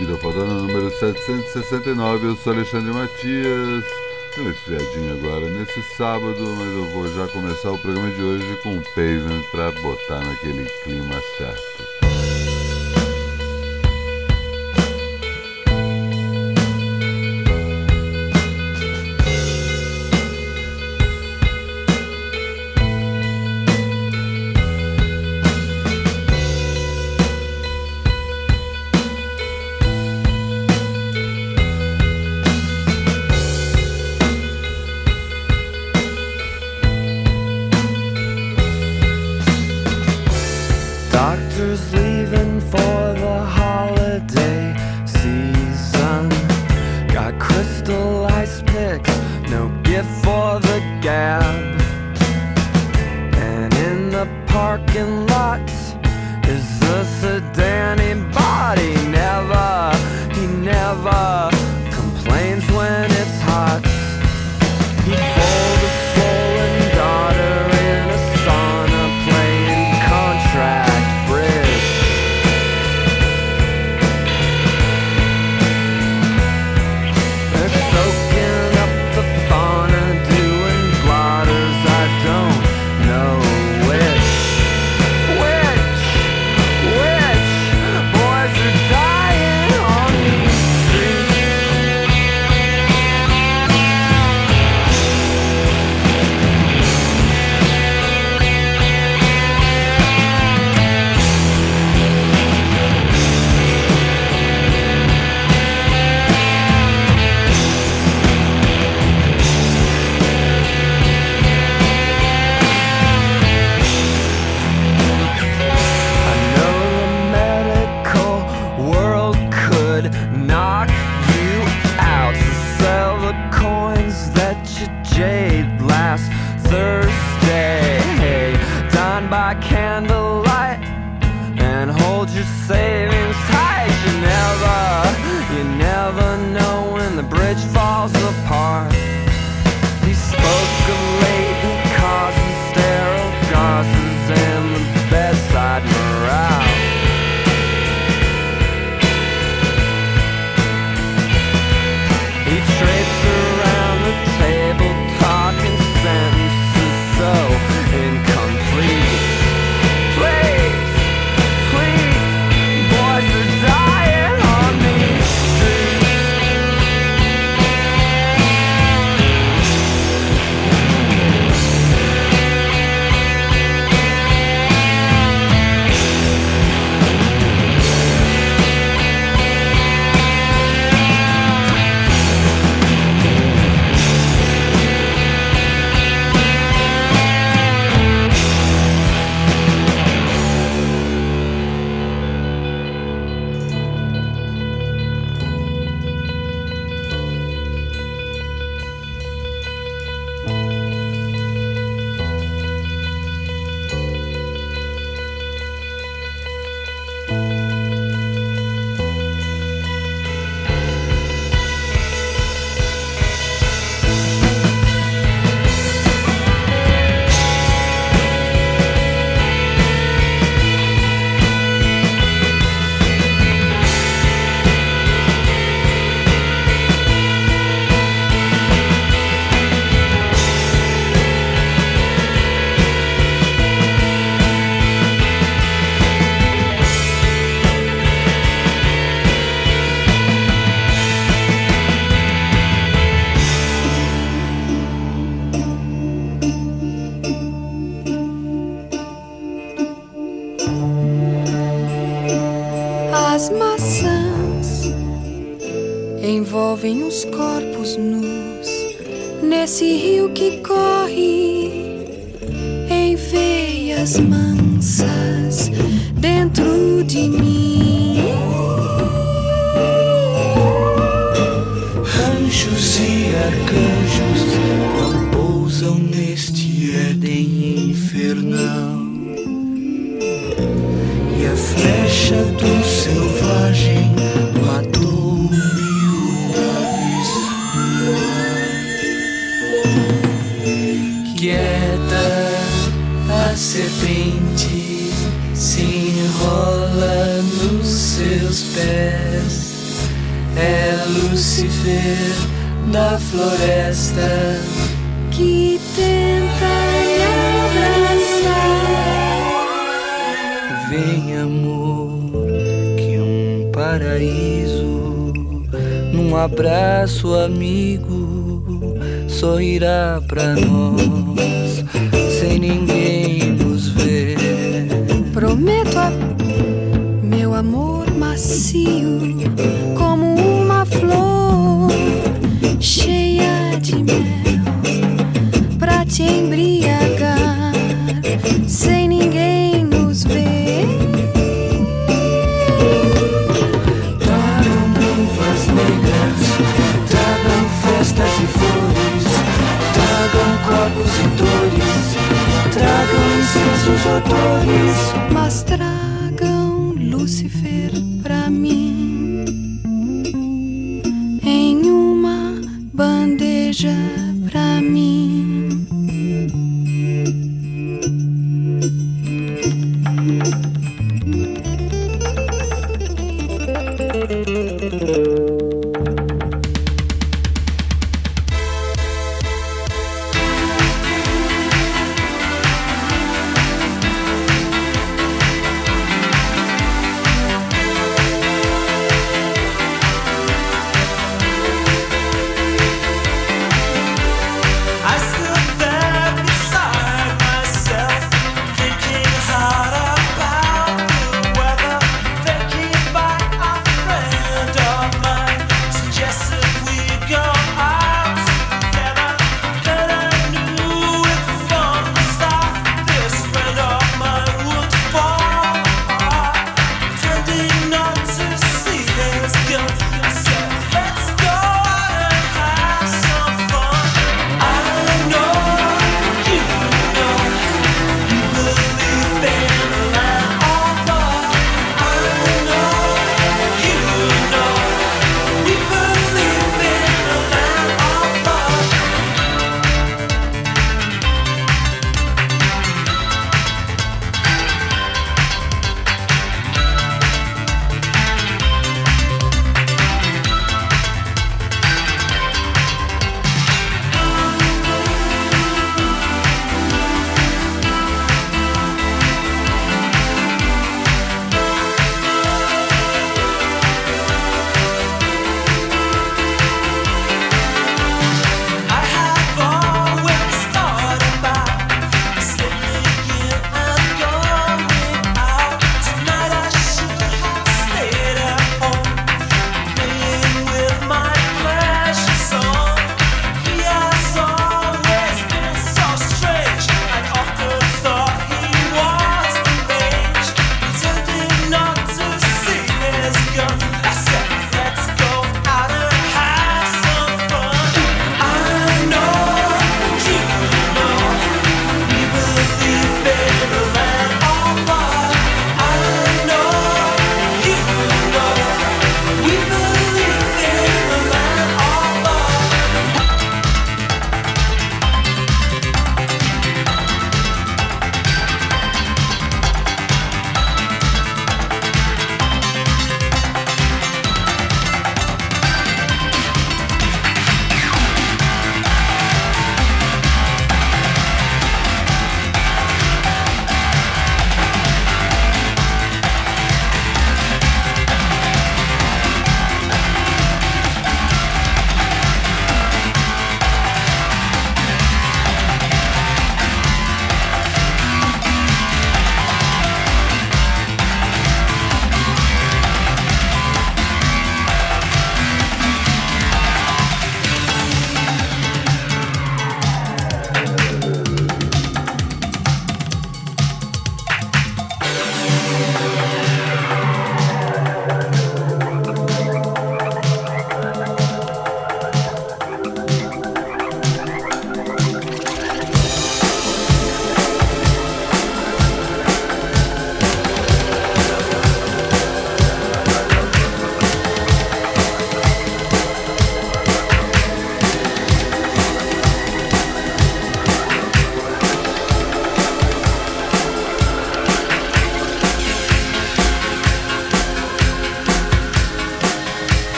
Vida Fodona número 769. Eu sou Alexandre Matias. Deu uma esfriadinho agora nesse sábado, mas eu vou já começar o programa de hoje com o Pavement para botar naquele clima certo.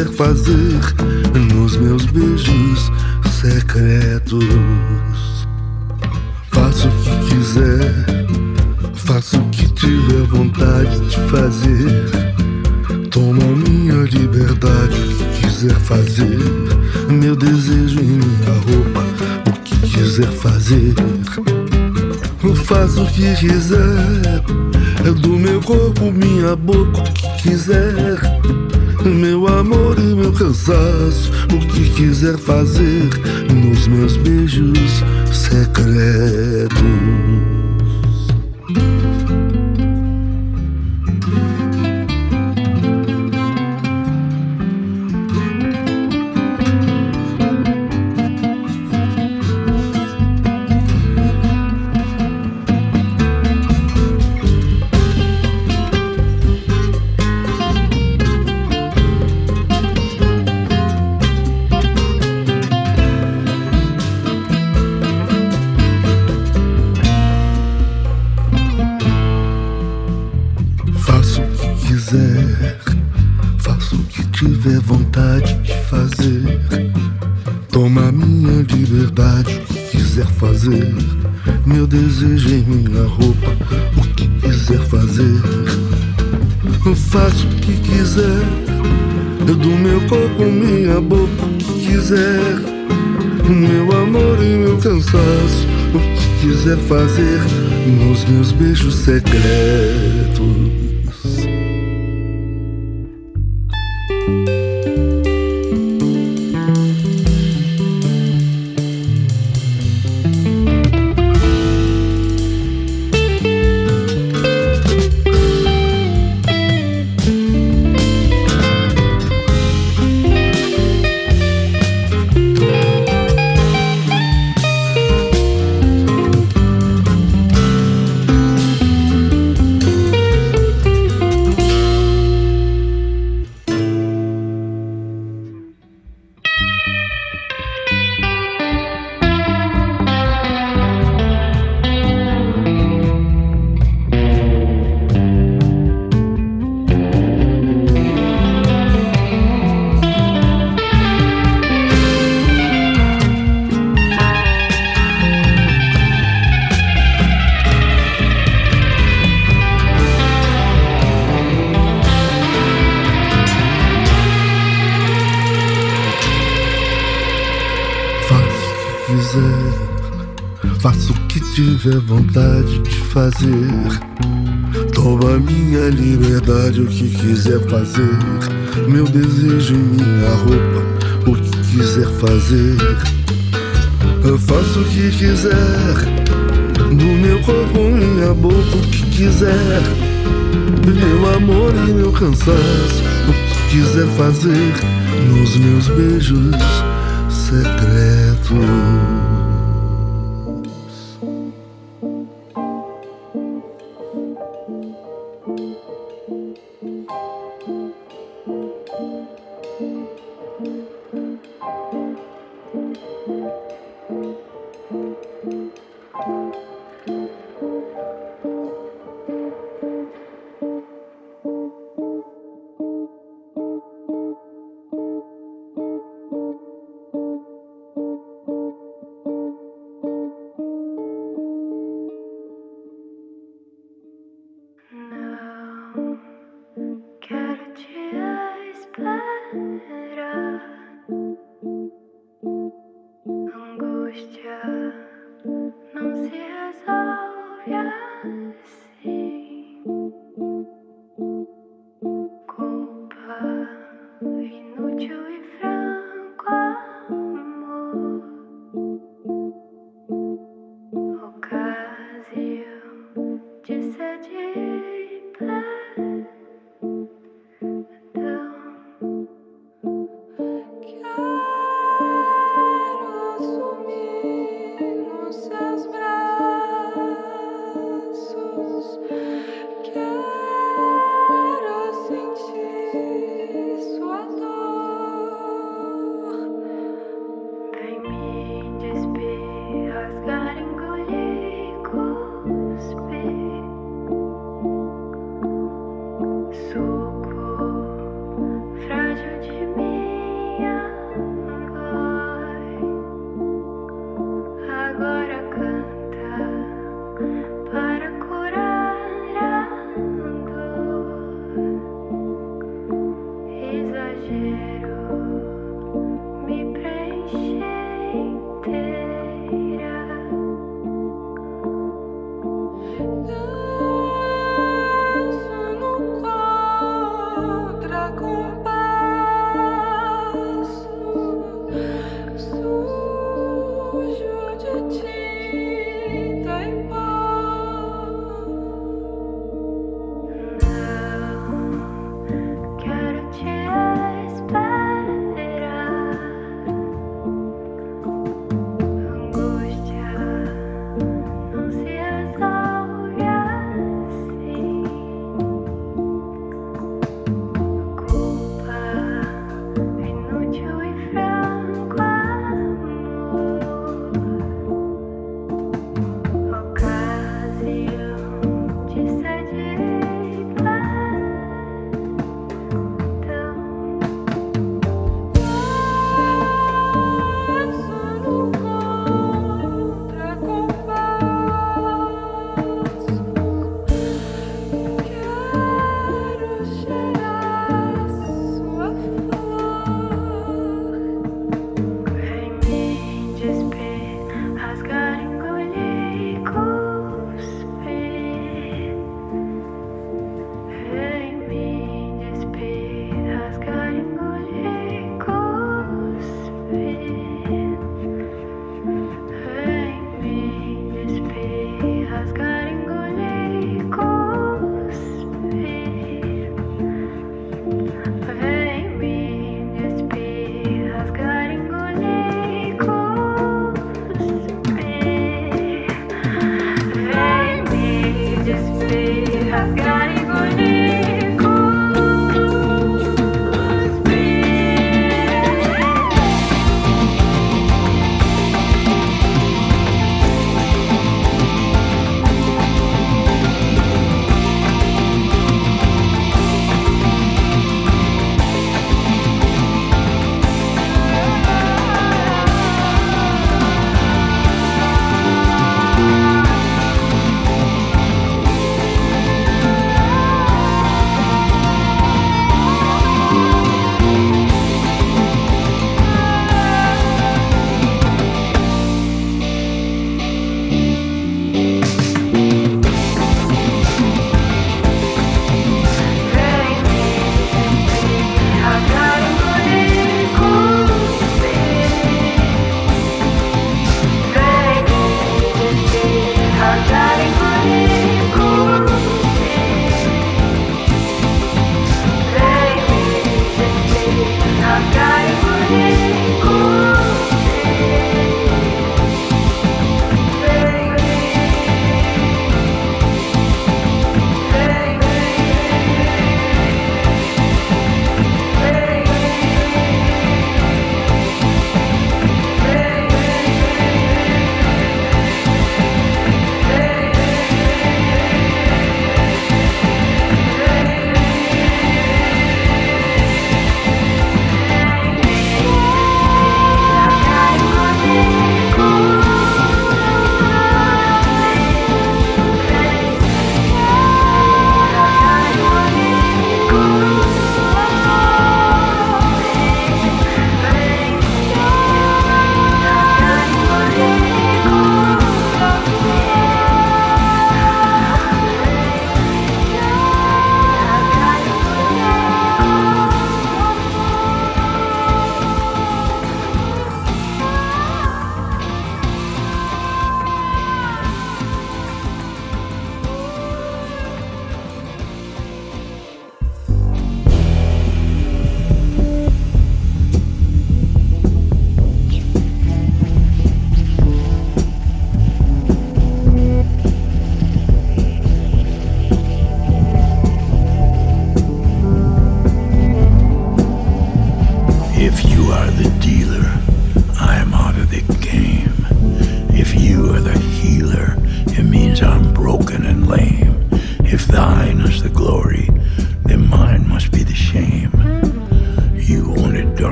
quiser fazer. Nos meus beijos secretos. Faço o que quiser, faço o que tiver vontade de fazer. Toma minha liberdade, o que quiser fazer. Meu desejo e minha roupa, o que quiser fazer. Faço o que quiser, é do meu corpo, minha boca, o que quiser. Meu amor e meu cansaço, o que quiser fazer nos meus beijos secretos. Que quiser, do meu corpo, minha boca, o que quiser. Meu amor e meu cansaço, o que quiser fazer nos meus beijos secretos. Tiver vontade de fazer. Toma minha liberdade, o que quiser fazer. Meu desejo e minha roupa, o que quiser fazer. Eu faço o que quiser, no meu corpo, minha boca, o que quiser. Meu amor e meu cansaço, o que quiser fazer nos meus beijos secretos.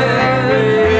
yeah.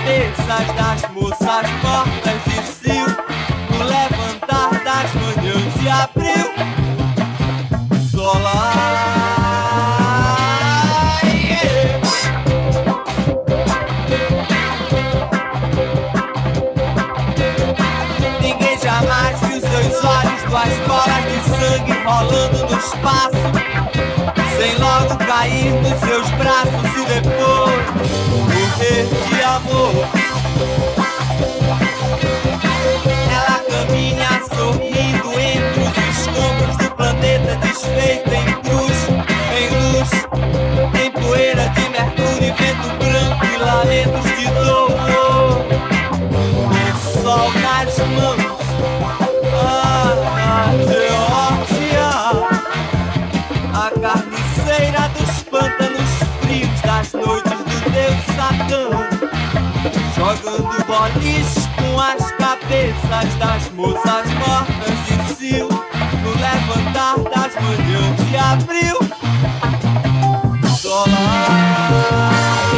Cabeças das moças mortas de Sil, no levantar das manhãs de abril. Solar. Ninguém jamais viu seus olhos, duas bolas de sangue rolando no espaço, sem logo cair nos seus braços de amor. Ela caminha sorrindo entre os escombros do planeta desfeito em cruz, em luz, em poeira de mercúrio, vento branco e lamentos de dor. Sol nas mãos, bolis com as cabeças das moças mortas de sil. no levantar das manhãs de abril. Dólar.